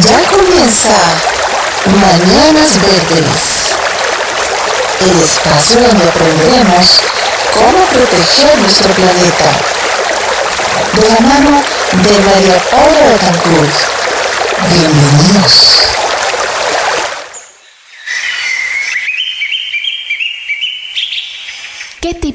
Ya comienza Mañanas Verdes, el espacio donde aprenderemos cómo proteger nuestro planeta. De la mano de María Paula Betancourt. Bienvenidos. ¿Qué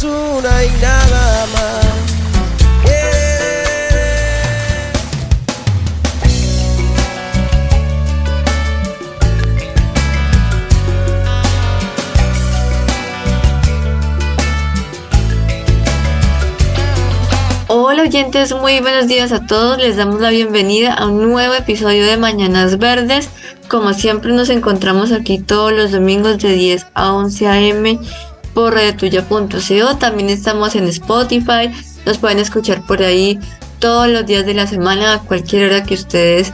Una y nada más. Hola oyentes, muy buenos días a todos. Les damos la bienvenida a un nuevo episodio de Mañanas Verdes. Como siempre nos encontramos aquí todos los domingos de 10 a 11 a.m. por radiotuya.co. También estamos en Spotify. Nos pueden escuchar por ahí todos los días de la semana, a cualquier hora que ustedes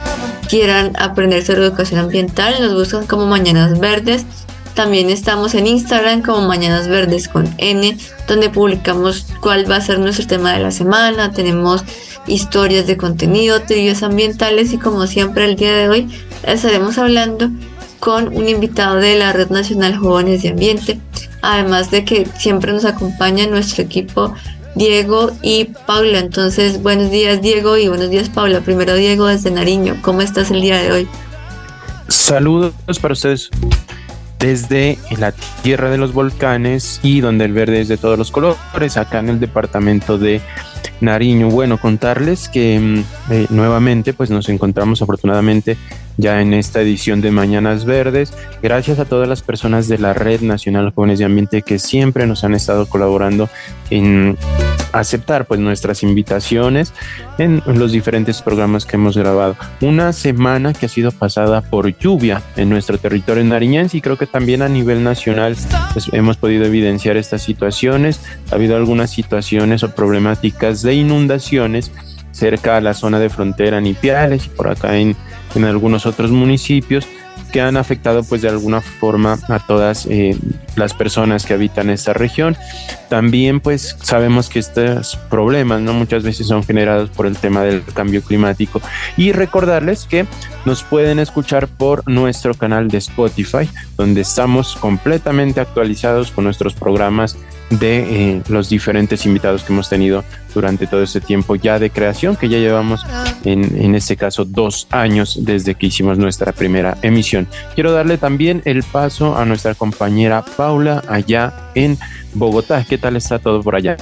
quieran aprender sobre educación ambiental. Nos buscan como Mañanas Verdes. También estamos en Instagram como Mañanas Verdes con N, donde publicamos cuál va a ser nuestro tema de la semana. Tenemos historias de contenido, trivias ambientales y como siempre el día de hoy estaremos hablando con un invitado de la Red Nacional Jóvenes de Ambiente. Además de que siempre nos acompaña nuestro equipo Diego y Paula. Entonces, buenos días Diego y buenos días Paula. Primero Diego desde Nariño. ¿Cómo estás el día de hoy? Saludos para ustedes desde la tierra de los volcanes y donde el verde es de todos los colores, acá en el departamento de Nariño. Bueno, contarles que mm, eh, nuevamente pues nos encontramos afortunadamente ya en esta edición de Mañanas Verdes. Gracias a todas las personas de la Red Nacional Jóvenes de Ambiente que siempre nos han estado colaborando en aceptar pues nuestras invitaciones en los diferentes programas que hemos grabado. Una semana que ha sido pasada por lluvia en nuestro territorio nariñense y creo que también a nivel nacional pues, hemos podido evidenciar estas situaciones. Ha habido algunas situaciones o problemáticas de inundaciones cerca a la zona de frontera Nipiales y por acá en, en algunos otros municipios que han afectado pues de alguna forma a todas eh, las personas que habitan esta región. También pues sabemos que estos problemas no muchas veces son generados por el tema del cambio climático y recordarles que nos pueden escuchar por nuestro canal de Spotify donde estamos completamente actualizados con nuestros programas de eh, los diferentes invitados que hemos tenido durante todo este tiempo ya de creación, que ya llevamos en, en este caso dos años desde que hicimos nuestra primera emisión. Quiero darle también el paso a nuestra compañera Paula allá en Bogotá. ¿Qué tal está todo por allá?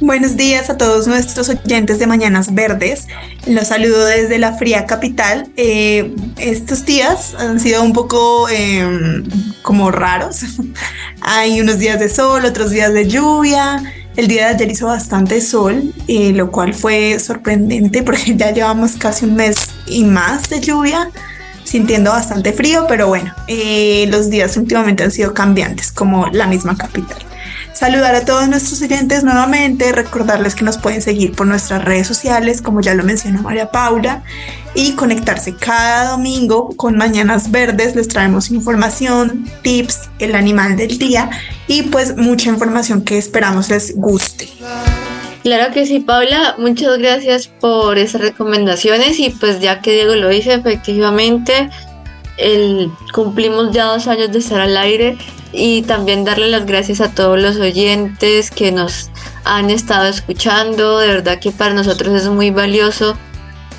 Buenos días a todos nuestros oyentes de Mañanas Verdes. Los saludo desde la fría capital. Eh, estos días han sido un poco eh, como raros. Hay unos días de sol, otros días de lluvia. El día de ayer hizo bastante sol, eh, lo cual fue sorprendente porque ya llevamos casi un mes y más de lluvia, sintiendo bastante frío, pero bueno, eh, los días últimamente han sido cambiantes como la misma capital. Saludar a todos nuestros oyentes nuevamente, recordarles que nos pueden seguir por nuestras redes sociales, como ya lo mencionó María Paula, y conectarse cada domingo con Mañanas Verdes. Les traemos información, tips, el animal del día y pues mucha información que esperamos les guste. Claro que sí, Paula. Muchas gracias por esas recomendaciones y pues ya que Diego lo dice, efectivamente, cumplimos ya dos años de estar al aire y también darle las gracias a todos los oyentes que nos han estado escuchando. De verdad que para nosotros es muy valioso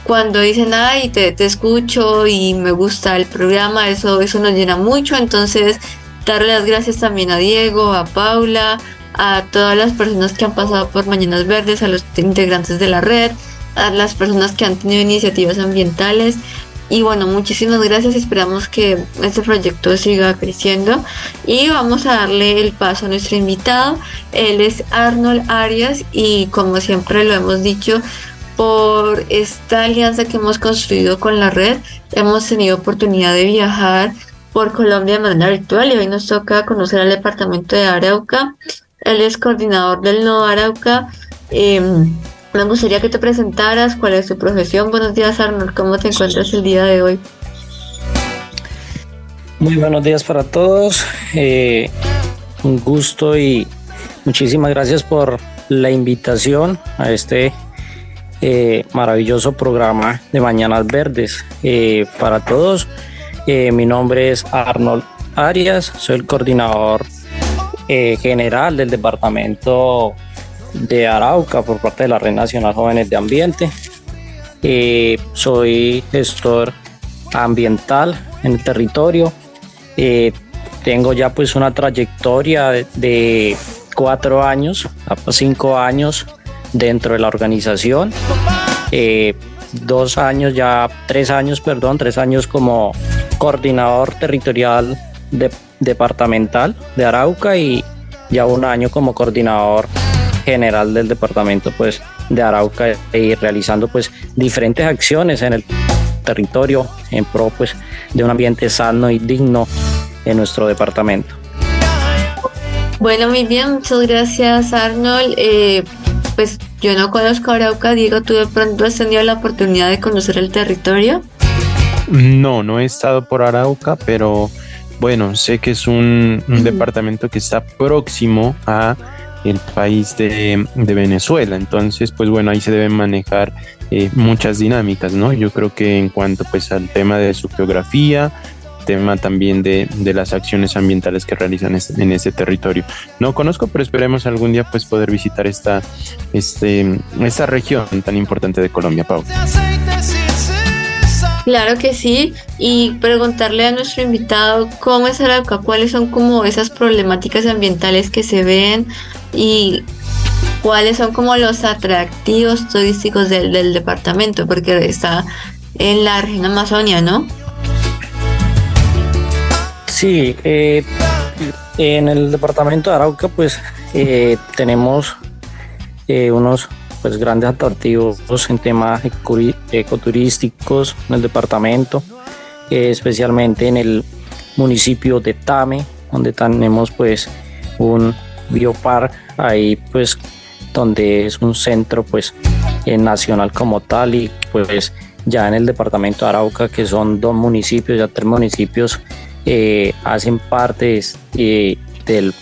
cuando dicen, ay, te, te escucho y me gusta el programa, eso, eso nos llena mucho. Entonces, darle las gracias también a Diego, a Paula, a todas las personas que han pasado por Mañanas Verdes, a los integrantes de la red, a las personas que han tenido iniciativas ambientales. Y bueno, muchísimas gracias. Esperamos que este proyecto siga creciendo. Y vamos a darle el paso a nuestro invitado. Él es Arnold Arias y como siempre lo hemos dicho, por esta alianza que hemos construido con la red, hemos tenido oportunidad de viajar por Colombia de manera virtual y hoy nos toca conocer al departamento de Arauca. Él es coordinador del Nodo Arauca. Em, me gustaría que te presentaras cuál es tu profesión. Buenos días, Arnold. ¿Cómo te encuentras el día de hoy? Muy buenos días para todos. Eh, un gusto y muchísimas gracias por la invitación a este eh, maravilloso programa de Mañanas Verdes. Eh, para todos, mi nombre es Arnold Arias, soy el coordinador general del departamento de Arauca por parte de la Red Nacional Jóvenes de Ambiente. soy gestor ambiental en el territorio. tengo ya pues una trayectoria de, de cuatro años, cinco años dentro de la organización. Eh, dos años ya, tres años, perdón, tres años como coordinador territorial departamental de Arauca y ya un año como coordinador general del departamento pues de Arauca y realizando pues diferentes acciones en el territorio en pro pues de un ambiente sano y digno en nuestro departamento. Bueno, muy bien, muchas gracias Arnold. Eh, pues yo no conozco Arauca, Diego, ¿tú de pronto has tenido la oportunidad de conocer el territorio? No, no he estado por Arauca, pero bueno, sé que es un, departamento que está próximo a el país de, Venezuela. Entonces, pues bueno, ahí se deben manejar eh, muchas dinámicas, ¿no? Yo creo que en cuanto pues al tema de su geografía, tema también de, las acciones ambientales que realizan en este territorio. No conozco, pero esperemos algún día pues poder visitar esta, este, esta región tan importante de Colombia, Pau. Claro que sí, y preguntarle a nuestro invitado cómo es Arauca, cuáles son como esas problemáticas ambientales que se ven y cuáles son como los atractivos turísticos del, del departamento, porque está en la región Amazonia, ¿no? Sí, eh, en el departamento de Arauca pues eh, tenemos eh, unos pues grandes atractivos en temas ecoturísticos en el departamento, especialmente en el municipio de Tame, donde tenemos pues un biopark ahí pues donde es un centro pues nacional como tal y pues ya en el departamento de Arauca que son dos municipios, ya tres municipios eh, hacen parte eh, del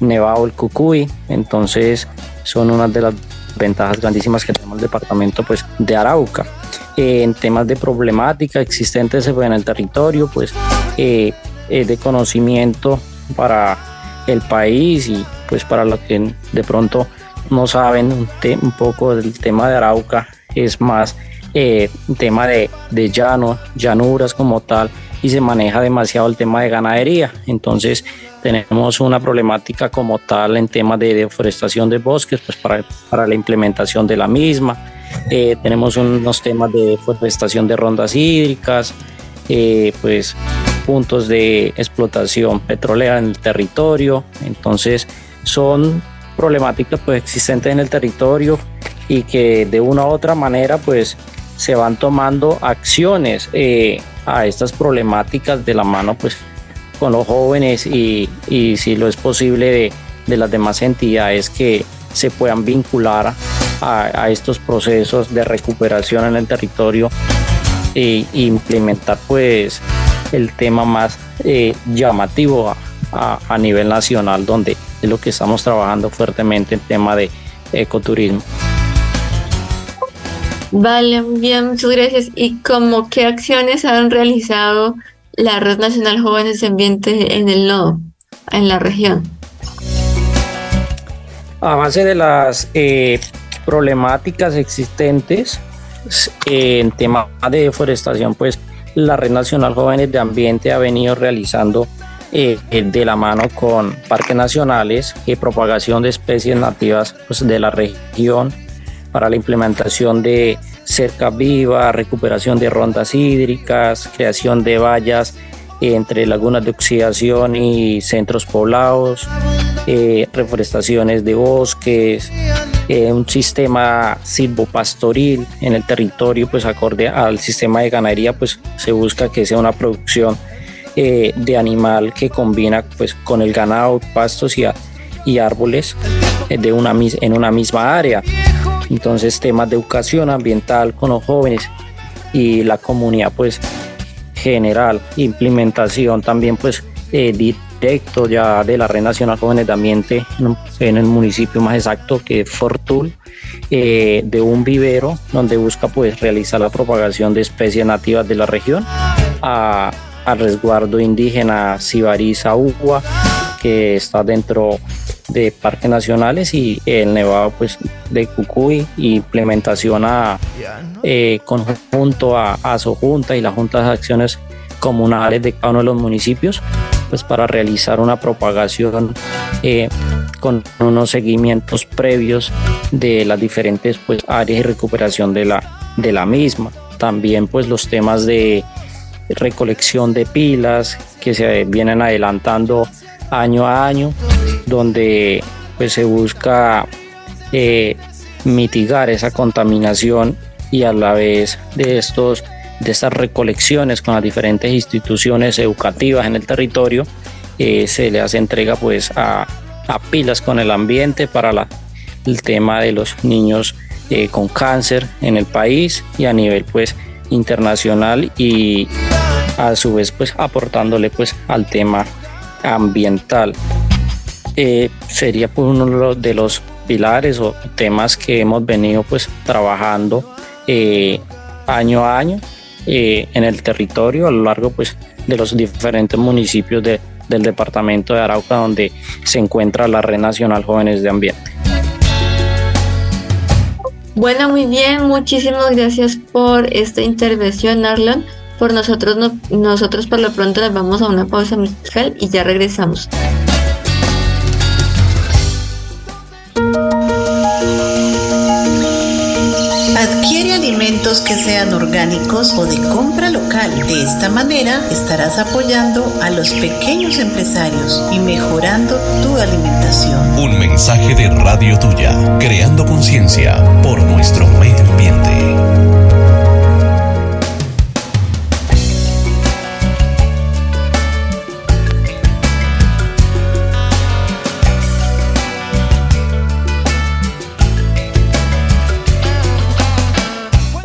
Nevado el Cucuy, entonces son una de las ventajas grandísimas que tenemos el departamento pues, de Arauca. Eh, en temas de problemática existentes en el territorio, pues de conocimiento para el país y pues para los que de pronto no saben un, un poco del tema de Arauca, es más un tema de, de llano, llanuras como tal, y se maneja demasiado el tema de ganadería. Entonces tenemos una problemática como tal en temas de deforestación de bosques, pues para, para la implementación de la misma. Eh, tenemos unos temas de deforestación de rondas hídricas, eh, pues puntos de explotación petrolera en el territorio. Entonces son problemáticas pues existentes en el territorio y que de una u otra manera pues se van tomando acciones eh, a estas problemáticas de la mano pues con los jóvenes y, y si lo es posible de, de, las demás entidades que se puedan vincular a, a estos procesos de recuperación en el territorio e, implementar pues el tema más eh, llamativo a, a, nivel nacional donde es lo que estamos trabajando fuertemente en tema de ecoturismo. Vale, bien, muchas gracias. ¿Y cómo qué acciones han realizado la Red Nacional Jóvenes de Ambiente en el Nodo, en la región? A base de las eh, problemáticas existentes eh, en tema de deforestación, pues la Red Nacional Jóvenes de Ambiente ha venido realizando eh, de la mano con parques nacionales y propagación de especies nativas pues, de la región para la implementación de cerca viva, recuperación de rondas hídricas, creación de vallas entre lagunas de oxidación y centros poblados, eh, reforestaciones de bosques, eh, un sistema silvopastoril en el territorio, pues acorde al sistema de ganadería, pues se busca que sea una producción eh, de animal que combina pues con el ganado, pastos y, árboles de una, en una misma área. Entonces temas de educación ambiental con los jóvenes y la comunidad pues general, implementación también pues eh, directo ya de la Red Nacional Jóvenes de Ambiente en, el municipio más exacto que Fortul, eh, de un vivero donde busca pues realizar la propagación de especies nativas de la región a, al resguardo indígena Sibariza Ugua que está dentro de parques nacionales y el Nevado pues de Cucuy implementación a eh, conjunto a, a junta y las juntas de acciones comunales de cada uno de los municipios pues para realizar una propagación eh, con unos seguimientos previos de las diferentes pues áreas y recuperación de la, de la misma. También pues los temas de recolección de pilas que se vienen adelantando año a año donde pues se busca eh, mitigar esa contaminación y a la vez de estos de estas recolecciones con las diferentes instituciones educativas en el territorio eh, se le hace entrega pues a, pilas con el ambiente para la, el tema de los niños eh, con cáncer en el país y a nivel pues internacional y a su vez pues aportándole pues al tema ambiental. Eh, sería pues uno de los pilares o temas que hemos venido pues trabajando año a año eh, en el territorio a lo largo pues de los diferentes municipios de, del departamento de Arauca donde se encuentra la Red Nacional Jóvenes de Ambiente. Bueno, muy bien, muchísimas gracias por esta intervención, Arlon. Por nosotros, nosotros por lo pronto nos vamos a una pausa musical y ya regresamos. Orgánicos o de compra local. De esta manera estarás apoyando a los pequeños empresarios y mejorando tu alimentación. Un mensaje de Radio Tuya, creando conciencia por nuestro medio ambiente.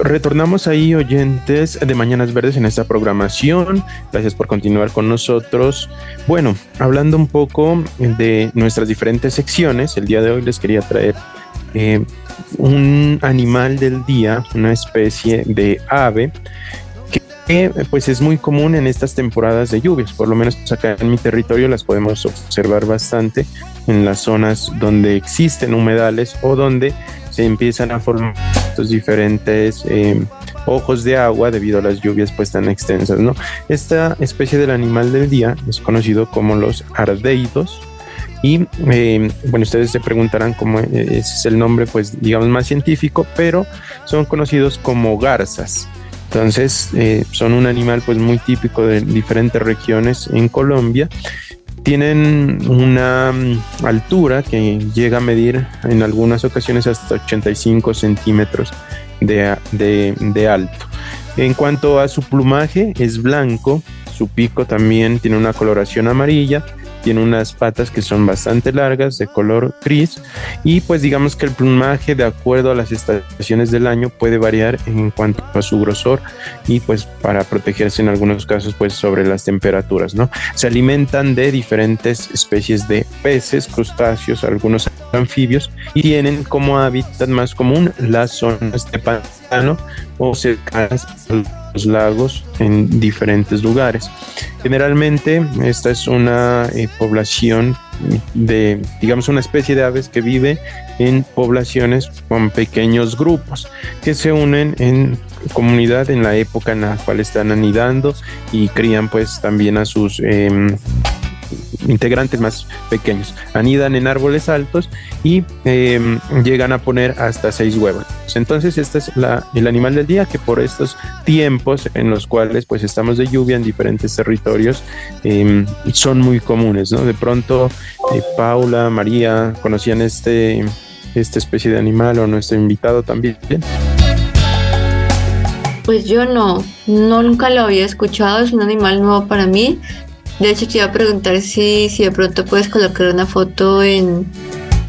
Retornamos ahí, oyentes de Mañanas Verdes, en esta programación. Gracias por continuar con nosotros. Bueno, hablando un poco de nuestras diferentes secciones, el día de hoy les quería traer eh, un animal del día, una especie de ave que pues es muy común en estas temporadas de lluvias, por lo menos acá en mi territorio las podemos observar bastante en las zonas donde existen humedales o donde se empiezan a formar estos diferentes eh, ojos de agua debido a las lluvias pues tan extensas. Esta especie del animal del día es conocido como los ardeidos y eh, bueno, ustedes se preguntarán cómo es el nombre pues digamos más científico, pero son conocidos como garzas. Entonces, eh, son un animal pues muy típico de diferentes regiones en Colombia. Tienen una mm, altura que llega a medir en algunas ocasiones hasta 85 centímetros de, de alto. En cuanto a su plumaje, es blanco, su pico también tiene una coloración amarilla tiene unas patas que son bastante largas, de color gris, y pues digamos que el plumaje, de acuerdo a las estaciones del año, puede variar en cuanto a su grosor y pues para protegerse en algunos casos pues sobre las temperaturas, ¿no? Se alimentan de diferentes especies de peces, crustáceos, algunos anfibios, y tienen como hábitat más común las zonas de pantano o cercanas los lagos en diferentes lugares. Generalmente esta es una eh, población de, digamos, una especie de aves que vive en poblaciones con pequeños grupos que se unen en comunidad en la época en la cual están anidando y crían pues también a sus... Em, integrantes más pequeños. Anidan en árboles altos y em, llegan a poner hasta seis huevos. Entonces, este es el animal del día que por estos tiempos en los cuales pues estamos de lluvia en diferentes territorios em, son muy comunes, ¿no? De pronto, eh, Paula, María, ¿conocían este, esta especie de animal o nuestro invitado también? Pues yo no nunca lo había escuchado, es un animal nuevo para mí. De hecho, te iba a preguntar si, si de pronto puedes colocar una foto en,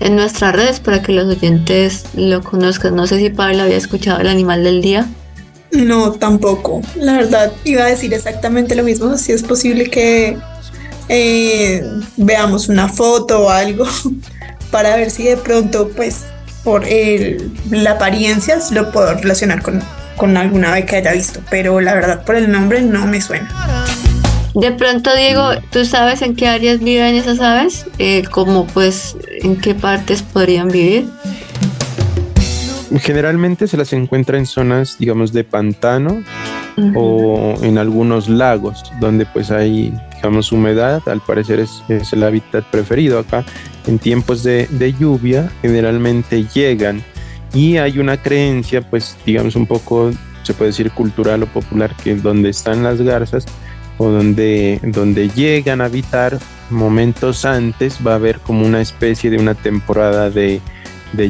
en nuestras redes para que los oyentes lo conozcan. No sé si Pablo había escuchado el animal del día. No, tampoco. La verdad, iba a decir exactamente lo mismo. Si es posible que eh, veamos una foto o algo para ver si de pronto, pues, por el, la apariencia lo puedo relacionar con con alguna vez que haya visto, pero la verdad por el nombre no me suena. De pronto, Diego, ¿tú sabes en qué áreas viven esas aves? Eh, ¿Cómo pues en qué partes podrían vivir? Generalmente se las encuentra en zonas, digamos, de pantano o en algunos lagos donde pues hay, digamos, humedad. Al parecer es, el hábitat preferido acá. En tiempos de, de lluvia generalmente llegan y hay una creencia, pues digamos un poco, se puede decir cultural o popular, que donde están las garzas o donde, donde llegan a habitar momentos antes va a haber como una especie de una temporada de,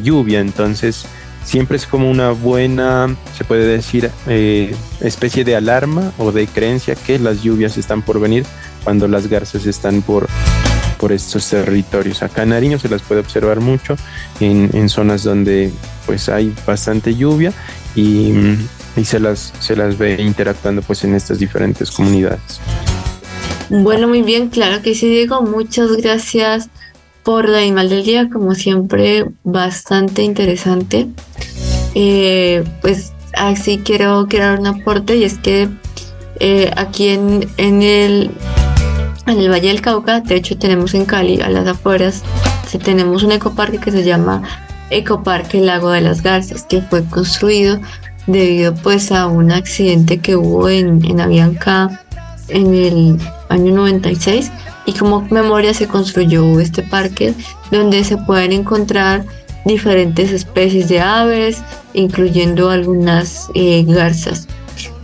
lluvia. Entonces siempre es como una buena, se puede decir, eh, especie de alarma o de creencia que las lluvias están por venir cuando las garzas están por, por estos territorios. Acá en Nariño se las puede observar mucho en, en zonas donde pues hay bastante lluvia y, y, se, las, se las ve interactuando pues en estas diferentes comunidades. Bueno, muy bien, claro que sí, Diego. Muchas gracias por el animal del día, como siempre, bastante interesante. Eh, pues así quiero crear un aporte y es que eh, aquí en, en el en el Valle del Cauca, de hecho tenemos en Cali, a las afueras, tenemos un ecoparque que se llama Ecoparque Lago de las Garzas, que fue construido debido pues a un accidente que hubo en, en Avianca en el año 96 y como memoria se construyó este parque donde se pueden encontrar diferentes especies de aves, incluyendo algunas eh, garzas.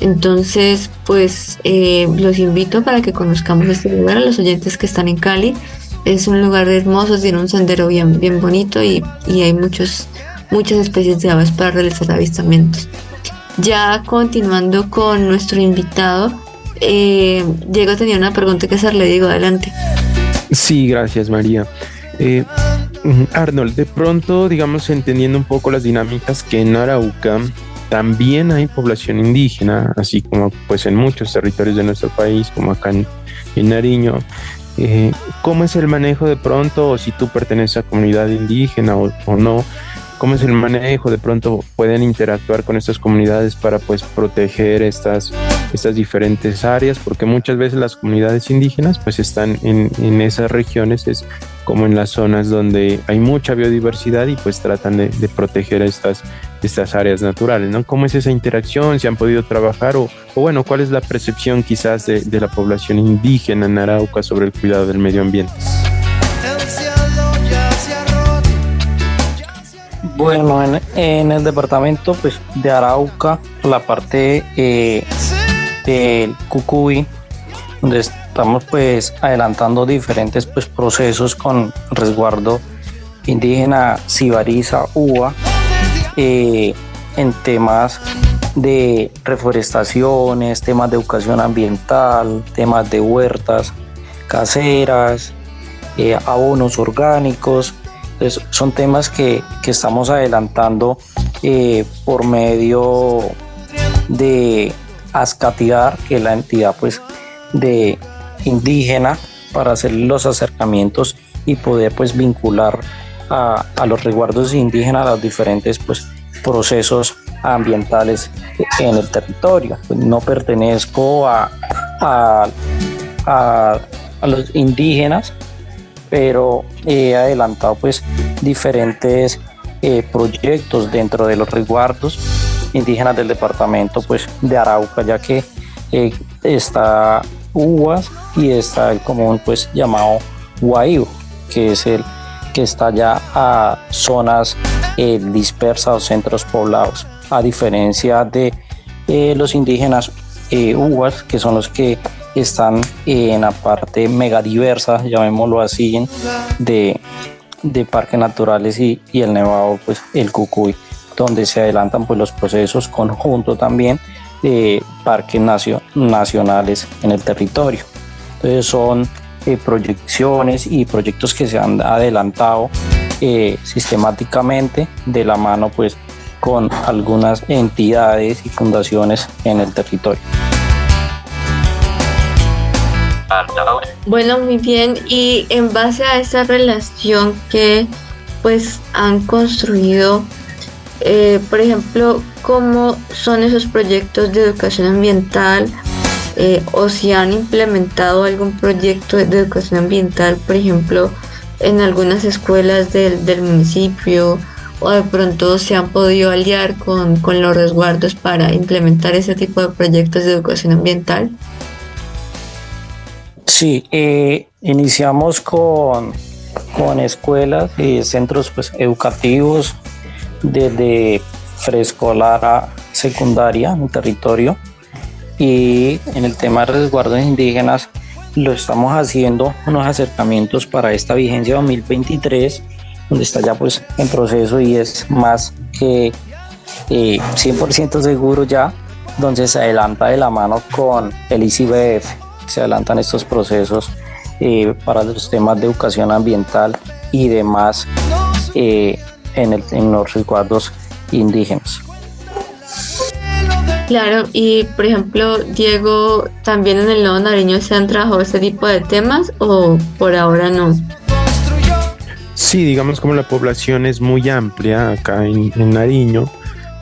Entonces, pues eh, los invito para que conozcamos este lugar a los oyentes que están en Cali. Es un lugar hermoso, tiene un sendero bien, bien bonito y, hay muchos, muchas especies de aves para realizar avistamientos. Ya continuando con nuestro invitado, eh, Diego tenía una pregunta que hacerle, digo, adelante. Sí, gracias María. Eh, Arnold, de pronto, digamos, entendiendo un poco las dinámicas que en Arauca también hay población indígena, así como pues en muchos territorios de nuestro país, como acá en, Nariño. Eh, ¿Cómo es el manejo de pronto, o si tú perteneces a comunidad indígena o, no? ¿Cómo es el manejo? De pronto pueden interactuar con estas comunidades para pues proteger estas, estas diferentes áreas, porque muchas veces las comunidades indígenas pues están en, en esas regiones, es como en las zonas donde hay mucha biodiversidad y pues tratan de, proteger estas, estas áreas naturales, ¿no? ¿Cómo es esa interacción? ¿Se han podido trabajar? O, bueno, ¿cuál es la percepción quizás de, la población indígena en Arauca sobre el cuidado del medio ambiente? Bueno, en, el departamento pues, de Arauca, la parte eh, del Cucuy, donde estamos pues adelantando diferentes pues procesos con resguardo indígena Sibariza UA eh, en temas de reforestaciones, temas de educación ambiental, temas de huertas caseras, eh, abonos orgánicos. Son temas que, estamos adelantando eh, por medio de Ascatiar, que es la entidad pues de indígena para hacer los acercamientos y poder pues vincular a, los resguardos indígenas a los diferentes pues procesos ambientales en el territorio. Pues, no pertenezco a, a, a, los indígenas, pero he adelantado pues diferentes eh, proyectos dentro de los resguardos indígenas del departamento pues de Arauca, ya que eh, está... uvas y está el común pues llamado Guaíbo, que es el que está ya a zonas eh, dispersas o centros poblados, a diferencia de los indígenas eh, que son los que están en la parte megadiversa, llamémoslo así, de, de parques naturales y, y, el Nevado, pues el Cucuy, donde se adelantan pues los procesos conjunto también de parques nacionales en el territorio. Entonces son eh, proyecciones y proyectos que se han adelantado eh, sistemáticamente de la mano pues con algunas entidades y fundaciones en el territorio. Bueno, muy bien. Y en base a esa relación que pues han construido, eh, por ejemplo, cómo son esos proyectos de educación ambiental eh, o si han implementado algún proyecto de educación ambiental, por ejemplo, en algunas escuelas del, del municipio o de pronto se han podido aliar con, con los resguardos para implementar ese tipo de proyectos de educación ambiental. Sí, eh, iniciamos con, con escuelas y centros pues, educativos desde preescolar a secundaria en el territorio. Y en el tema de resguardos indígenas lo estamos haciendo unos acercamientos para esta vigencia 2023 donde está ya pues en proceso y es más que 100% eh, seguro ya donde se adelanta de la mano con el ICBF se adelantan estos procesos eh, para los temas de educación ambiental y demás eh, en, el, en los resguardos indígenas. Claro, y por ejemplo, Diego, ¿también en el Nuevo Nariño se han trabajado este tipo de temas o por ahora no? Sí, digamos como la población es muy amplia acá en, Nariño,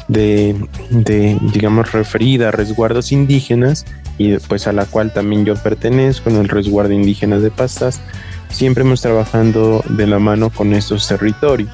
de, de, digamos, referida a resguardos indígenas, y pues a la cual también yo pertenezco en el resguardo indígena de Pastas, siempre hemos trabajando de la mano con estos territorios.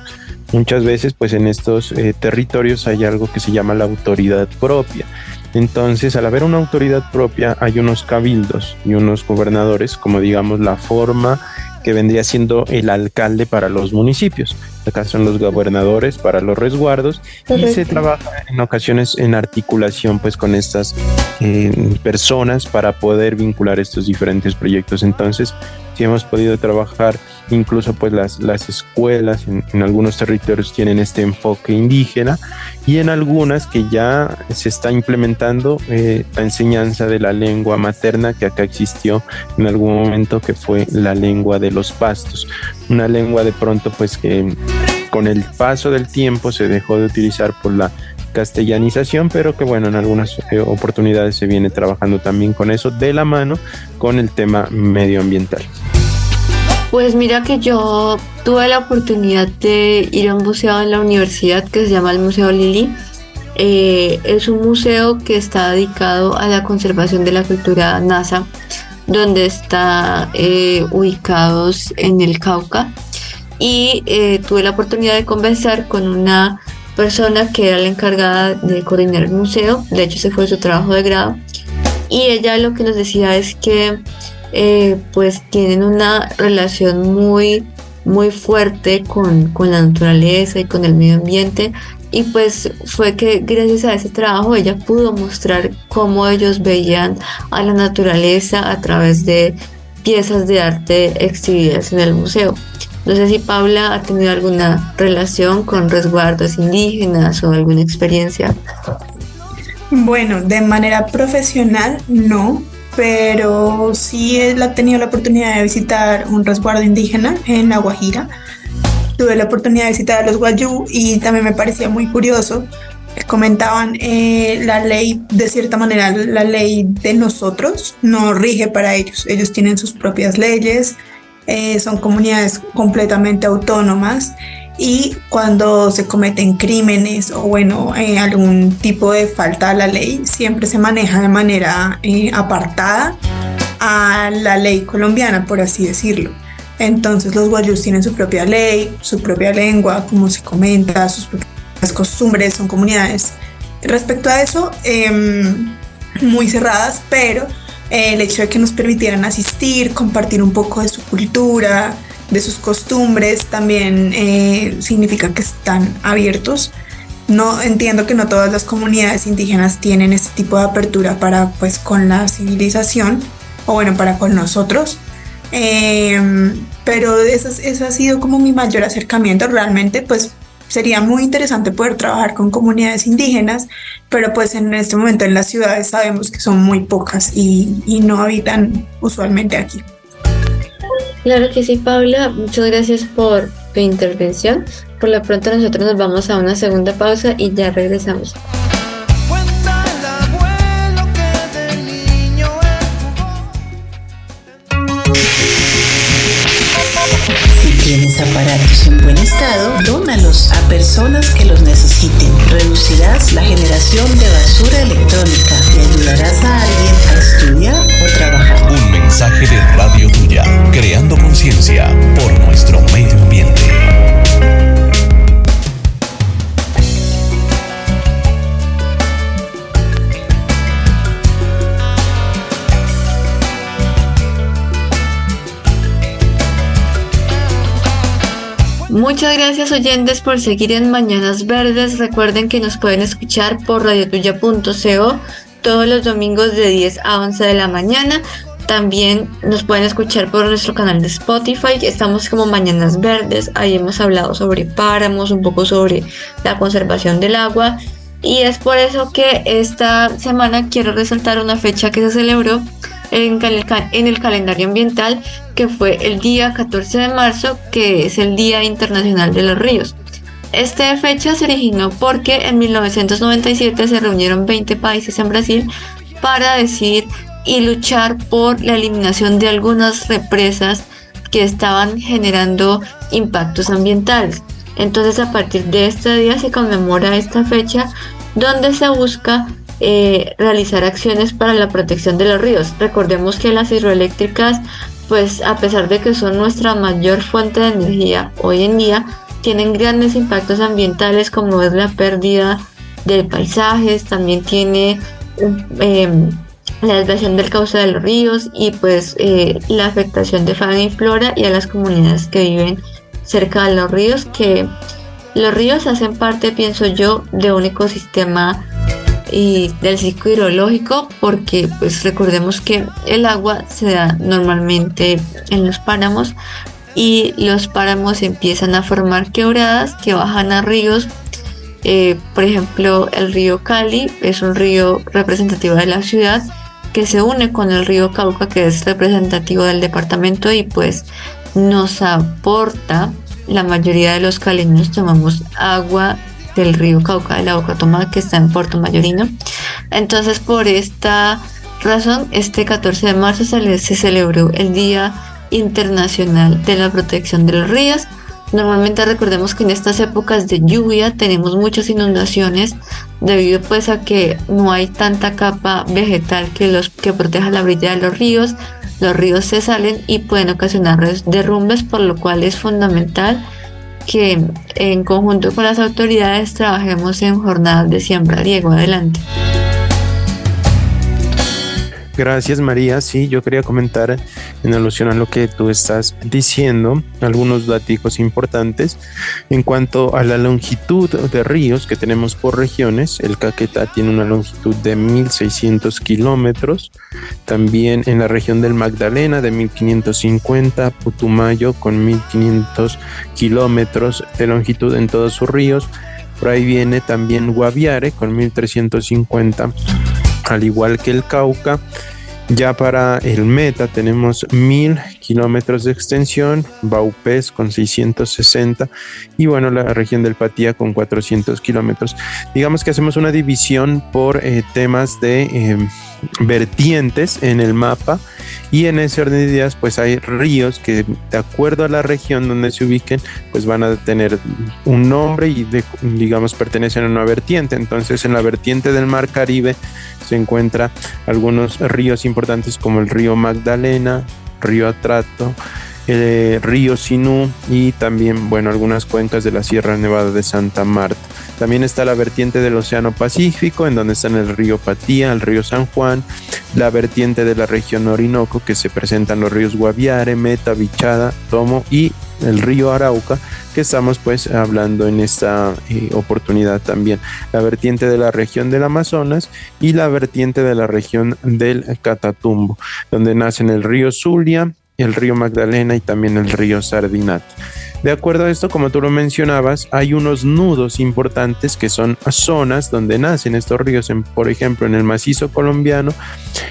Muchas veces pues en estos eh, territorios hay algo que se llama la autoridad propia. Entonces al haber una autoridad propia hay unos cabildos y unos gobernadores como digamos la forma que vendría siendo el alcalde para los municipios. Acá son los gobernadores para los resguardos y se trabaja en ocasiones en articulación pues con estas eh, personas para poder vincular estos diferentes proyectos. Entonces, si hemos podido trabajar incluso pues las, las escuelas en, algunos territorios tienen este enfoque indígena y en algunas que ya se está implementando eh, la enseñanza de la lengua materna que acá existió en algún momento que fue la lengua de los pastos una lengua de pronto pues que con el paso del tiempo se dejó de utilizar por la castellanización, pero que bueno, en algunas eh, oportunidades se viene trabajando también con eso de la mano con el tema medioambiental. Pues mira que yo tuve la oportunidad de ir a un museo en la universidad que se llama el Museo Lili. Eh, es un museo que está dedicado a la conservación de la cultura NASA, donde está eh, ubicados en el Cauca. Y eh, tuve la oportunidad de conversar con una persona que era la encargada de coordinar el museo. De hecho, ese fue su trabajo de grado. Y ella lo que nos decía es que eh, pues tienen una relación muy, muy fuerte con, con la naturaleza y con el medio ambiente y pues fue que gracias a ese trabajo ella pudo mostrar cómo ellos veían a la naturaleza a través de piezas de arte exhibidas en el museo. No sé si Paula ha tenido alguna relación con resguardos indígenas o alguna experiencia. Bueno, de manera profesional no, pero sí he tenido la oportunidad de visitar un resguardo indígena en La Guajira. Tuve la oportunidad de visitar a los Guayú y también me parecía muy curioso. Comentaban eh, la ley, de cierta manera, la ley de nosotros no rige para ellos. Ellos tienen sus propias leyes, eh, son comunidades completamente autónomas y cuando se cometen crímenes o bueno, eh, algún tipo de falta a la ley, siempre se maneja de manera eh, apartada a la ley colombiana, por así decirlo. Entonces los guayús tienen su propia ley, su propia lengua, como se comenta, sus propias costumbres, son comunidades. Respecto a eso, em, muy cerradas, pero eh, el hecho de que nos permitieran asistir, compartir un poco de su cultura, de sus costumbres, también eh, significa que están abiertos. No entiendo que no todas las comunidades indígenas tienen ese tipo de apertura para pues con la civilización o bueno para con nosotros. Em, pero eso, eso ha sido como mi mayor acercamiento. Realmente pues sería muy interesante poder trabajar con comunidades indígenas, pero pues en este momento en las ciudades sabemos que son muy pocas y, y no habitan usualmente aquí. Claro que sí, Paula. Muchas gracias por tu intervención. Por lo pronto nosotros nos vamos a una segunda pausa y ya regresamos. Aparatos en buen estado, dónalos a personas que los necesiten. Reducirás la generación de basura electrónica y ayudarás a alguien a estudiar o trabajar. Un mensaje de Radio Tuya, creando conciencia Muchas gracias oyentes por seguir en Mañanas Verdes. Recuerden que nos pueden escuchar por radiotuya.co todos los domingos de 10 a 11 de la mañana. También nos pueden escuchar por nuestro canal de Spotify. Estamos como Mañanas Verdes. Ahí hemos hablado sobre páramos, un poco sobre la conservación del agua. Y es por eso que esta semana quiero resaltar una fecha que se celebró en el, calendario ambiental, que fue el día 14 de marzo, que es el Día Internacional de los Ríos. Esta fecha se originó porque en 1997 se reunieron 20 países en Brasil para decidir y luchar por la eliminación de algunas represas que estaban generando impactos ambientales. Entonces a partir de este día se conmemora esta fecha donde se busca eh, realizar acciones para la protección de los ríos. Recordemos que las hidroeléctricas, pues a pesar de que son nuestra mayor fuente de energía hoy en día, tienen grandes impactos ambientales como es la pérdida de paisajes, también tiene em, la desviación del cauce de los ríos y pues eh, la afectación de fauna y flora y a las comunidades que viven cerca de los ríos, que los ríos hacen parte, pienso yo, de un ecosistema y del ciclo hidrológico porque pues recordemos que el agua se da normalmente en los páramos y los páramos empiezan a formar quebradas que bajan a ríos. Eh, por ejemplo el río Cali es un río representativo de la ciudad que se une con el río Cauca que es representativo del departamento y pues nos aporta la mayoría de los caleños tomamos agua del río Cauca de la Boca Tomada que está en Puerto Mayorino. Entonces por esta razón este 14 de marzo se, se celebró el Día Internacional de la Protección de los Ríos. Normalmente recordemos que en estas épocas de lluvia tenemos muchas inundaciones debido pues a que no hay tanta capa vegetal que los que proteja la orilla de los ríos. Los ríos se salen y pueden ocasionar derrumbes, por lo cual es fundamental que en conjunto con las autoridades trabajemos en jornadas de siembra. Diego, adelante. Gracias María. Sí, yo quería comentar en alusión a lo que tú estás diciendo, algunos datos importantes en cuanto a la longitud de ríos que tenemos por regiones. El Caquetá tiene una longitud de 1600 kilómetros, también en la región del Magdalena de 1550, Putumayo con 1500 kilómetros de longitud en todos sus ríos. Por ahí viene también Guaviare con 1350 al igual que el Cauca. Ya para el Meta tenemos 1000 kilómetros de extensión, Baupés con 660 y bueno, la región del Patía con 400 kilómetros. Digamos que hacemos una división por eh, temas de em, vertientes en el mapa y en ese orden de ideas pues hay ríos que de acuerdo a la región donde se ubiquen pues van a tener un nombre y digamos pertenecen a una vertiente. Entonces en la vertiente del Mar Caribe se encuentra algunos ríos importantes como el río Magdalena, río Atrato, el río Sinú y también, bueno, algunas cuencas de la Sierra Nevada de Santa Marta. También está la vertiente del Océano Pacífico, en donde están el río Patía, el río San Juan, la vertiente de la región Orinoco, que se presentan los ríos Guaviare, Meta, Bichada, Tomo y el río Arauca, que estamos pues hablando en esta eh, oportunidad también. La vertiente de la región del Amazonas y la vertiente de la región del Catatumbo, donde nacen el río Zulia, el río Magdalena y también el río Sardinat. De acuerdo a esto, como tú lo mencionabas, hay unos nudos importantes que son zonas donde nacen estos ríos, por ejemplo, en el macizo colombiano,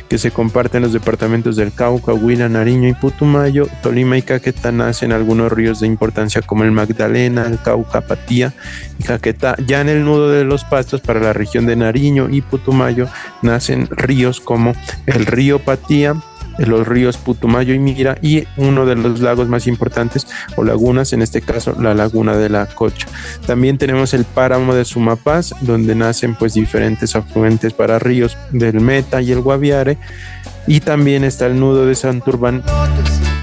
que se comparten los departamentos del Cauca, Huila, Nariño y Putumayo, Tolima y Caquetá nacen algunos ríos de importancia como el Magdalena, el Cauca, Patía y Caquetá. Ya en el nudo de los pastos para la región de Nariño y Putumayo nacen ríos como el río Patía, los ríos Putumayo y Mira y uno de los lagos más importantes o lagunas, en este caso la laguna de la Cocha. También tenemos el páramo de Sumapaz, donde nacen pues diferentes afluentes para ríos del Meta y el Guaviare y también está el nudo de Santurbán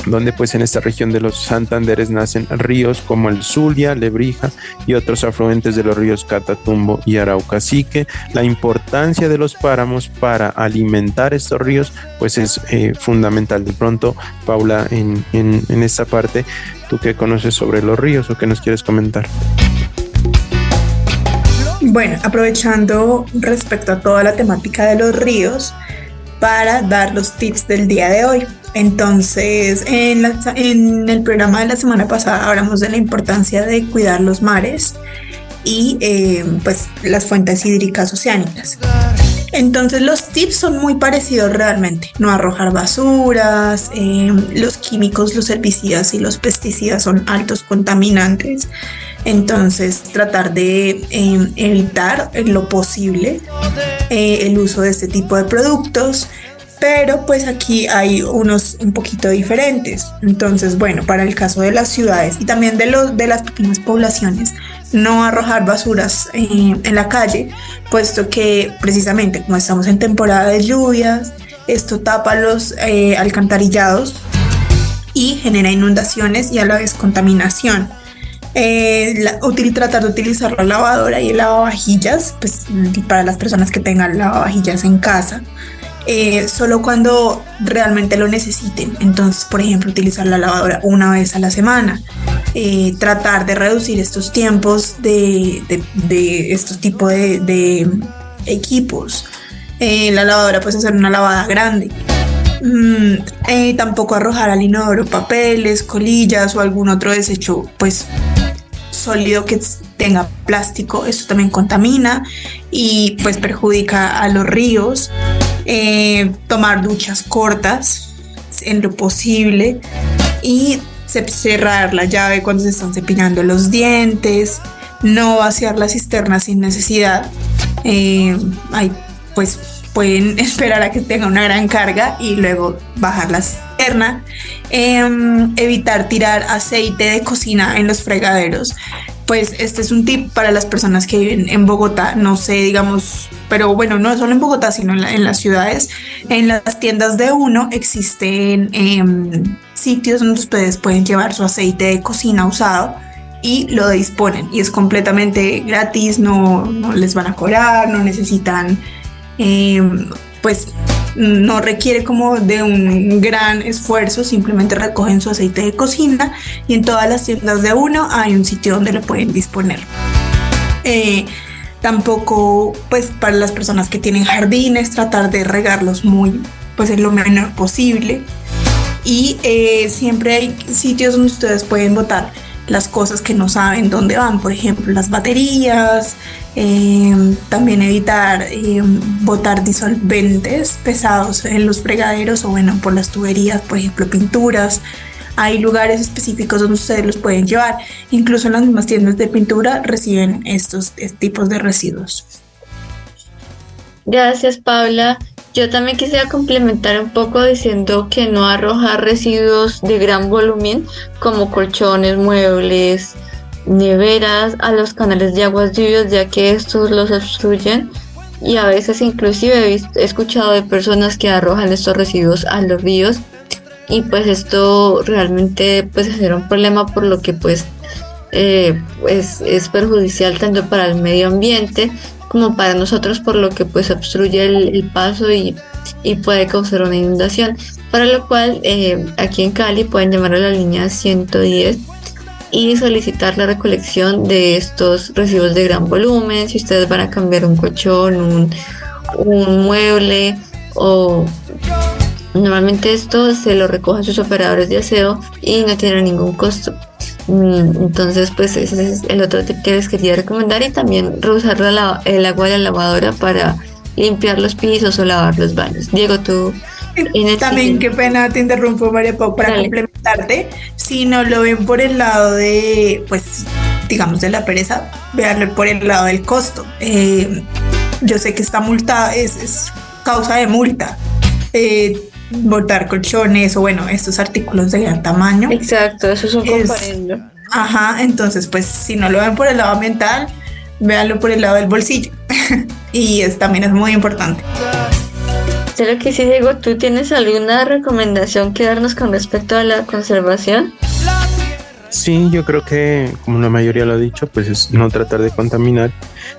donde pues en esta región de los Santanderes nacen ríos como el Zulia, Lebrija y otros afluentes de los ríos Catatumbo y Arauca. Así que la importancia de los páramos para alimentar estos ríos pues es eh, fundamental. De pronto, Paula, en, en esta parte, ¿tú qué conoces sobre los ríos o qué nos quieres comentar? Bueno, aprovechando respecto a toda la temática de los ríos, para dar los tips del día de hoy. Entonces, en, el programa de la semana pasada hablamos de la importancia de cuidar los mares y eh, pues las fuentes hídricas oceánicas. Entonces los tips son muy parecidos realmente. No arrojar basuras, eh, los químicos, los herbicidas y los pesticidas son altos contaminantes. Entonces tratar de eh, evitar lo posible el uso de este tipo de productos pero pues aquí hay unos un poquito diferentes. Entonces, bueno, para el caso de las ciudades y también de, los, de las pequeñas poblaciones, no arrojar basuras eh, en la calle, puesto que precisamente como estamos en temporada de lluvias, esto tapa los eh, alcantarillados y genera inundaciones y a la vez contaminación. Eh, tratar de utilizar la lavadora y el lavavajillas, pues para las personas que tengan lavavajillas en casa, eh, solo cuando realmente lo necesiten. Entonces, por ejemplo, utilizar la lavadora una vez a la semana. Eh, tratar de reducir estos tiempos de, estos tipos de, equipos. Eh, la lavadora puede hacer una lavada grande. Mm, tampoco arrojar al inodoro papeles, colillas o algún otro desecho, pues sólido que tenga plástico, eso también contamina y pues perjudica a los ríos. Eh, tomar duchas cortas en lo posible y cerrar la llave cuando se están cepillando los dientes, no vaciar la cisterna sin necesidad. Eh, pues pueden esperar a que tenga una gran carga y luego bajar la cisterna. Em, evitar tirar aceite de cocina en los fregaderos pues este es un tip para las personas que viven en Bogotá, no sé, digamos, pero bueno, no solo en Bogotá, sino en, las ciudades. En las tiendas de uno existen em, sitios donde ustedes pueden llevar su aceite de cocina usado y lo disponen y es completamente gratis, no, les van a cobrar, no necesitan em, pues no requiere como de un gran esfuerzo, simplemente recogen su aceite de cocina y en todas las tiendas de uno hay un sitio donde lo pueden disponer. Eh, tampoco, pues para las personas que tienen jardines, tratar de regarlos muy, pues en lo menor posible. Y eh, siempre hay sitios donde ustedes pueden botar las cosas que no saben dónde van, por ejemplo, las baterías, Em, también evitar em, botar disolventes pesados en los fregaderos o bueno, por las tuberías, por ejemplo, pinturas. Hay lugares específicos donde ustedes los pueden llevar. Incluso en las mismas tiendas de pintura reciben estos tipos de residuos. Gracias, Paula. Yo también quisiera complementar un poco diciendo que no arrojar residuos de gran volumen como colchones, muebles, neveras a los canales de aguas lluvias ya que estos los obstruyen. Y a veces inclusive he, escuchado de personas que arrojan estos residuos a los ríos. Y pues esto realmente pues genera un problema por lo que pues eh, pues es perjudicial tanto para el medio ambiente como para nosotros por lo que pues obstruye el, paso y, y, puede causar una inundación para lo cual eh, aquí en Cali pueden llamar a la línea 110 y solicitar la recolección de estos residuos de gran volumen. Si ustedes van a cambiar un colchón un, un mueble o normalmente esto se lo recogen sus operadores de aseo y no tiene ningún costo entonces, pues ese es el otro tip que les quería recomendar y también reusar el agua de la lavadora para limpiar los pisos o lavar los baños. Diego, tú... También qué pena te interrumpo María Pau para complementarte. Si no lo ven por el lado de, pues, digamos de la pereza, veanlo por el lado del costo. Eh, yo sé que esta multa es, causa de multa. Eh, botar colchones o bueno, estos artículos de gran tamaño. Exacto, eso es un comparendo. Ajá, entonces pues si no lo ven por el lado ambiental, véanlo por el lado del bolsillo. y es, también es muy importante. Creo que sí, Diego, ¿tú tienes alguna recomendación que darnos con respecto a la conservación? Sí, yo creo que, como la mayoría lo ha dicho, pues es no tratar de contaminar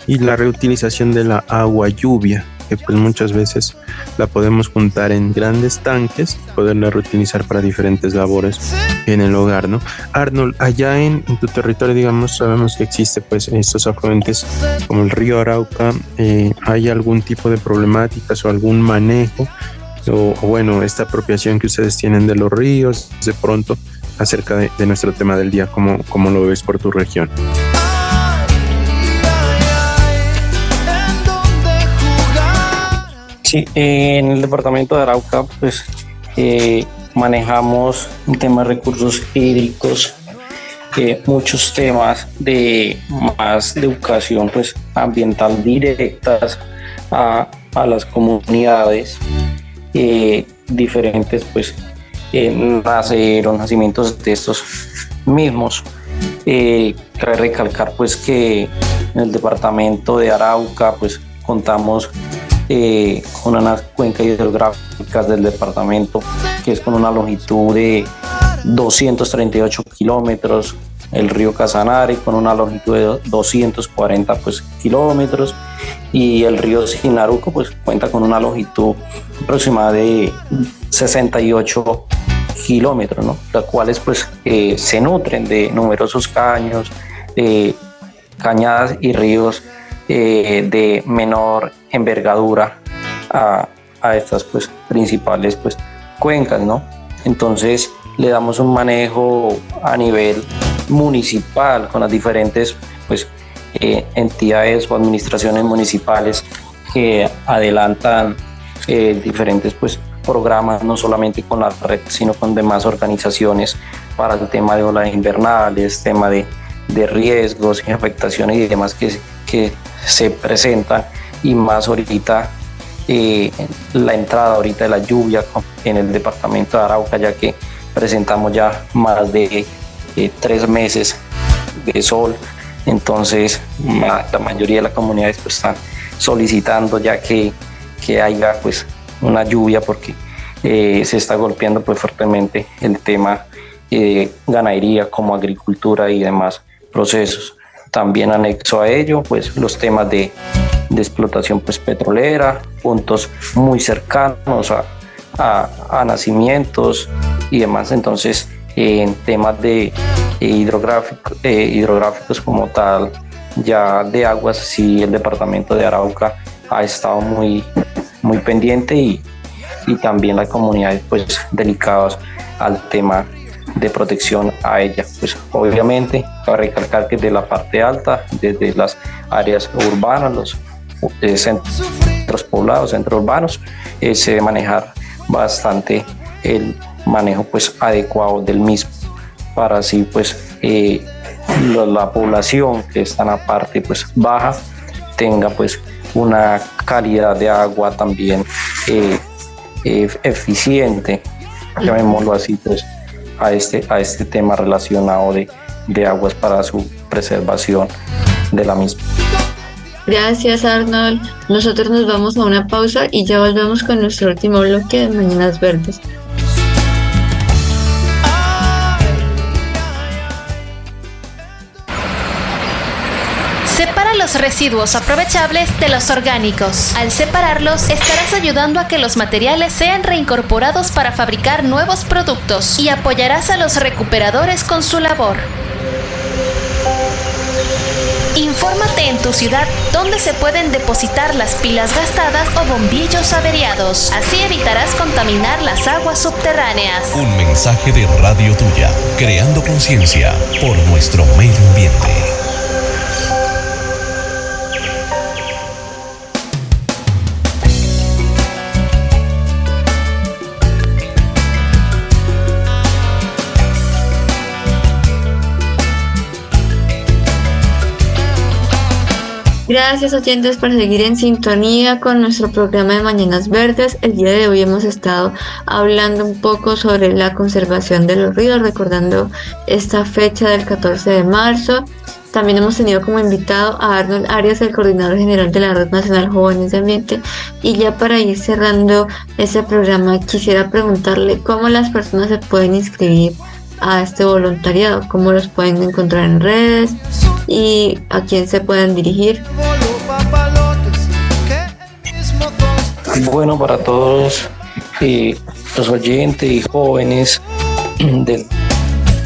y la reutilización de la agua lluvia pues muchas veces la podemos juntar en grandes tanques, poderla reutilizar para diferentes labores en el hogar, ¿no? Arnold, allá en, tu territorio, digamos, sabemos que existe pues estos afluentes como el río Arauca, eh, ¿hay algún tipo de problemáticas o algún manejo? O, bueno, esta apropiación que ustedes tienen de los ríos, de pronto, acerca de, nuestro tema del día, ¿cómo, cómo lo ves por tu región? En el departamento de Arauca, pues eh, manejamos un tema de recursos hídricos, eh, muchos temas de más educación pues, ambiental directas a, las comunidades, eh, diferentes pues nacieron nacimientos de estos mismos. cabe recalcar pues que en el departamento de Arauca pues contamos eh, con unas cuencas hidrográficas del departamento que es con una longitud de 238 kilómetros, el río Casanare con una longitud de 240 pues, kilómetros y el río Sinaruco pues cuenta con una longitud aproximada de 68 kilómetros, ¿no? las cuales pues eh, se nutren de numerosos caños, cañadas y ríos eh, de menor envergadura a, estas pues, principales pues, cuencas, ¿no? Entonces le damos un manejo a nivel municipal con las diferentes pues, eh, entidades o administraciones municipales que adelantan eh, diferentes pues, programas, no solamente con la red, sino con demás organizaciones para el tema de olas invernales, tema de, de riesgos y afectaciones y demás que, que se presentan y más ahorita eh, la entrada ahorita de la lluvia en el departamento de Arauca ya que presentamos ya más de eh, tres meses de sol. Entonces la mayoría de las comunidades pues, están solicitando ya que, que haya pues una lluvia porque eh, se está golpeando pues fuertemente el tema de ganadería como agricultura y demás procesos también anexo a ello, pues los temas de, de explotación pues, petrolera, puntos muy cercanos a, a, nacimientos y demás. Entonces, en temas de hidrográfico, eh, hidrográficos como tal, ya de aguas, sí el departamento de Arauca ha estado muy, muy pendiente y, y también las comunidades pues delicadas al tema de protección a ella. Pues obviamente, para recalcar que de la parte alta, desde las áreas urbanas, los eh, centros poblados, centros urbanos, eh, se debe manejar bastante el manejo pues adecuado del mismo para así pues eh, la, población que está en la parte pues baja tenga pues una calidad de agua también eficiente llamémoslo así pues a este, a este tema relacionado de, de aguas para su preservación de la misma. Gracias Arnold. Nosotros nos vamos a una pausa y ya volvemos con nuestro último bloque de Mañanas Verdes. Los residuos aprovechables de los orgánicos. Al separarlos, estarás ayudando a que los materiales sean reincorporados para fabricar nuevos productos y apoyarás a los recuperadores con su labor. Infórmate en tu ciudad dónde se pueden depositar las pilas gastadas o bombillos averiados. Así evitarás contaminar las aguas subterráneas. Un mensaje de Radio Tuya, creando conciencia por nuestro medio ambiente. Gracias oyentes por seguir en sintonía con nuestro programa de Mañanas Verdes. El día de hoy hemos estado hablando un poco sobre la conservación de los ríos, recordando esta fecha del 14 de marzo. También hemos tenido como invitado a Arnold Arias, el coordinador general de la Red Nacional Jóvenes de Ambiente. Y ya para ir cerrando este programa, quisiera preguntarle cómo las personas se pueden inscribir a este voluntariado, cómo los pueden encontrar en redes y a quién se pueden dirigir. Bueno, para todos eh, los oyentes y jóvenes del,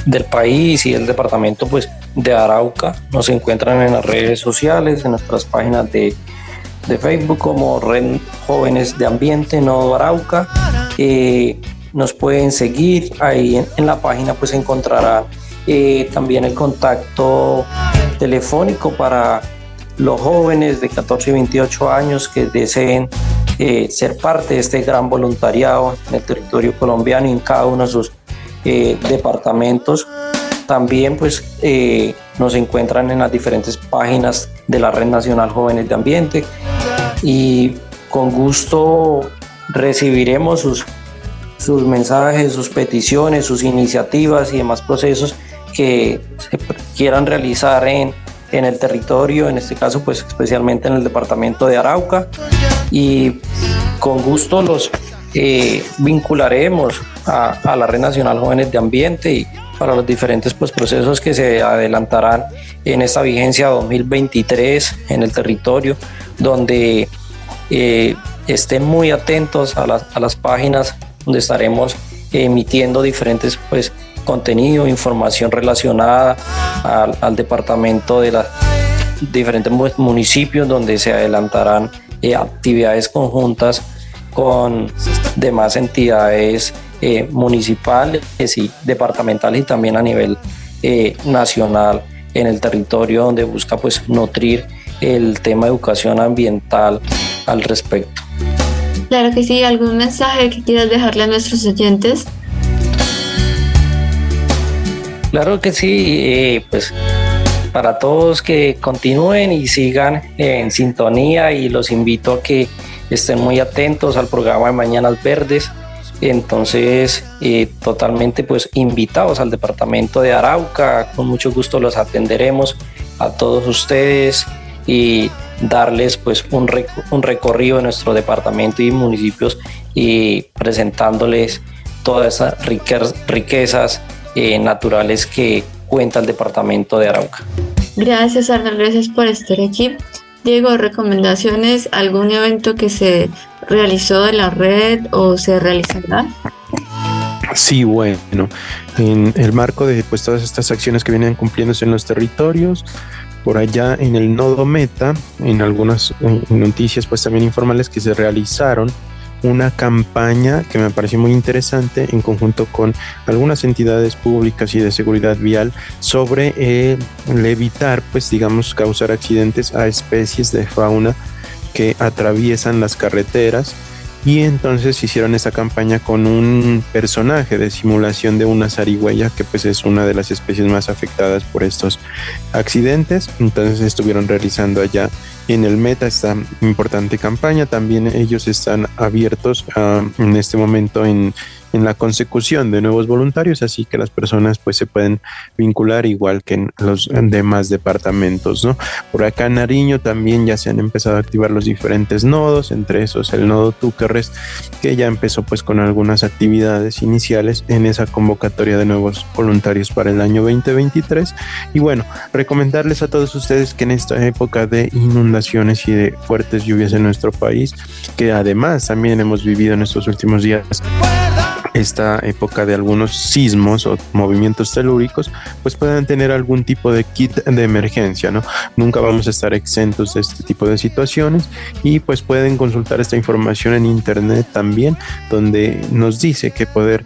del, país y del departamento pues, de Arauca, nos encuentran en las redes sociales, en nuestras páginas de, de Facebook como Red Jóvenes de Ambiente Nodo Arauca. Eh, nos pueden seguir ahí en, en la página pues encontrarán eh, también el contacto telefónico para los jóvenes de 14 y 28 años que deseen eh, ser parte de este gran voluntariado en el territorio colombiano y en cada uno de sus eh, departamentos. También pues eh, nos encuentran en las diferentes páginas de la Red Nacional Jóvenes de Ambiente y con gusto recibiremos sus, sus mensajes, sus peticiones, sus iniciativas y demás procesos que se quieran realizar en, en el territorio, en este caso pues especialmente en el departamento de Arauca. Y con gusto los eh, vincularemos a, a, la Red Nacional Jóvenes de Ambiente y para los diferentes pues, procesos que se adelantarán en esta vigencia 2023 en el territorio, donde eh, estén muy atentos a las, a las páginas donde estaremos emitiendo diferentes pues, contenido, información relacionada al, departamento de los diferentes municipios donde se adelantarán eh, actividades conjuntas con demás entidades eh, municipales y departamentales y también a nivel eh, nacional en el territorio donde busca pues nutrir el tema de educación ambiental al respecto. Claro que sí, ¿algún mensaje que quieras dejarle a nuestros oyentes? Claro que sí, eh, pues para todos que continúen y sigan en sintonía y los invito a que estén muy atentos al programa de Mañanas Verdes. Entonces, eh, totalmente pues invitados al departamento de Arauca, con mucho gusto los atenderemos a todos ustedes y darles pues un, un recorrido en nuestro departamento y municipios y presentándoles todas esas riquezas eh, naturales que cuenta el departamento de Arauca. Gracias Arnold, gracias por estar aquí. Diego, recomendaciones, algún evento que se realizó de la red o se realizará? Sí, bueno, en el marco de pues, todas estas acciones que vienen cumpliéndose en los territorios, por allá en el nodo meta, en algunas noticias pues también informales que se realizaron una campaña que me pareció muy interesante en conjunto con algunas entidades públicas y de seguridad vial sobre eh, evitar, pues digamos, causar accidentes a especies de fauna que atraviesan las carreteras. Y entonces hicieron esa campaña con un personaje de simulación de una zarigüeya que pues es una de las especies más afectadas por estos accidentes. Entonces estuvieron realizando allá en el Meta esta importante campaña. También ellos están abiertos uh, en este momento en en la consecución de nuevos voluntarios, así que las personas pues se pueden vincular igual que en los demás departamentos, ¿no? Por acá en Nariño también ya se han empezado a activar los diferentes nodos, entre esos el nodo Túquerres, que ya empezó pues con algunas actividades iniciales en esa convocatoria de nuevos voluntarios para el año 2023. Y bueno, recomendarles a todos ustedes que en esta época de inundaciones y de fuertes lluvias en nuestro país, que además también hemos vivido en estos últimos días esta época de algunos sismos o movimientos telúricos, pues puedan tener algún tipo de kit de emergencia, ¿no? Nunca vamos a estar exentos de este tipo de situaciones y pues pueden consultar esta información en internet también, donde nos dice que poder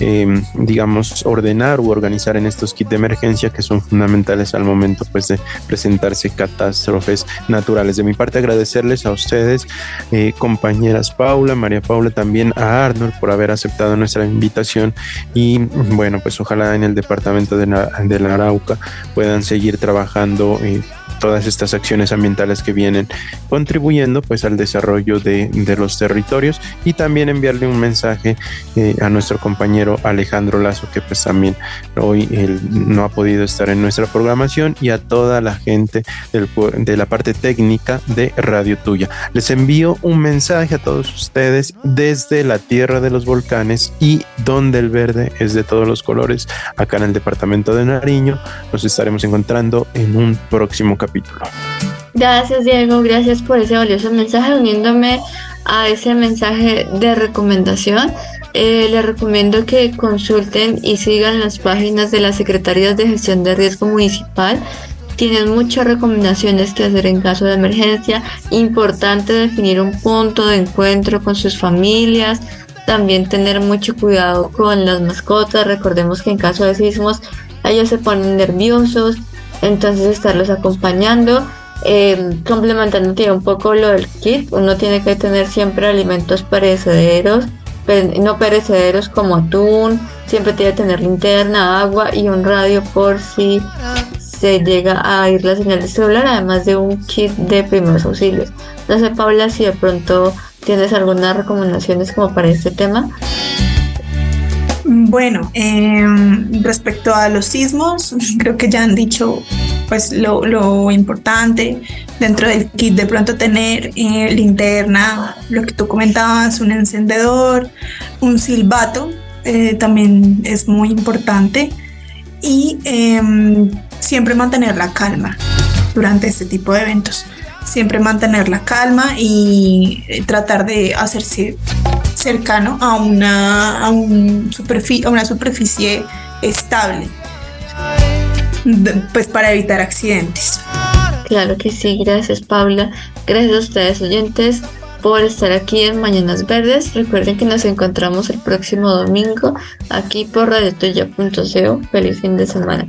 Em, digamos, ordenar u organizar en estos kits de emergencia que son fundamentales al momento pues de presentarse catástrofes naturales. De mi parte agradecerles a ustedes, eh, compañeras Paula, María Paula, también a Arnold por haber aceptado nuestra invitación y bueno, pues ojalá en el departamento de la, de la Arauca puedan seguir trabajando. Eh, todas estas acciones ambientales que vienen contribuyendo pues al desarrollo de, de los territorios y también enviarle un mensaje eh, a nuestro compañero Alejandro Lazo que pues también hoy él no ha podido estar en nuestra programación y a toda la gente del, de la parte técnica de Radio Tuya. Les envío un mensaje a todos ustedes desde la tierra de los volcanes y donde el verde es de todos los colores acá en el departamento de Nariño. Nos estaremos encontrando en un próximo capítulo Gracias Diego, gracias por ese valioso mensaje, uniéndome a ese mensaje de recomendación. Eh, les recomiendo que consulten y sigan las páginas de las Secretarías de Gestión de Riesgo Municipal. Tienen muchas recomendaciones que hacer en caso de emergencia. Importante definir un punto de encuentro con sus familias. También tener mucho cuidado con las mascotas. Recordemos que en caso de sismos ellos se ponen nerviosos entonces estarlos acompañando, eh, complementando un poco lo del kit, uno tiene que tener siempre alimentos perecederos, no perecederos como atún, siempre tiene que tener linterna, agua y un radio por si se llega a ir la señal de celular, además de un kit de primeros auxilios. No sé, Paula, si de pronto tienes algunas recomendaciones como para este tema. Bueno, em, respecto a los sismos, creo que ya han dicho pues lo, importante dentro del kit de pronto tener eh, linterna, lo que tú comentabas, un encendedor, un silbato, eh, también es muy importante y em, siempre mantener la calma durante este tipo de eventos. Siempre mantener la calma y eh, tratar de hacerse cercano a una, a, a una superficie estable, pues para evitar accidentes. Claro que sí, gracias Paula. Gracias a ustedes oyentes por estar aquí en Mañanas Verdes. Recuerden que nos encontramos el próximo domingo aquí por radiotoya.co. Feliz fin de semana.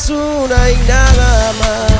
Es una y nada más.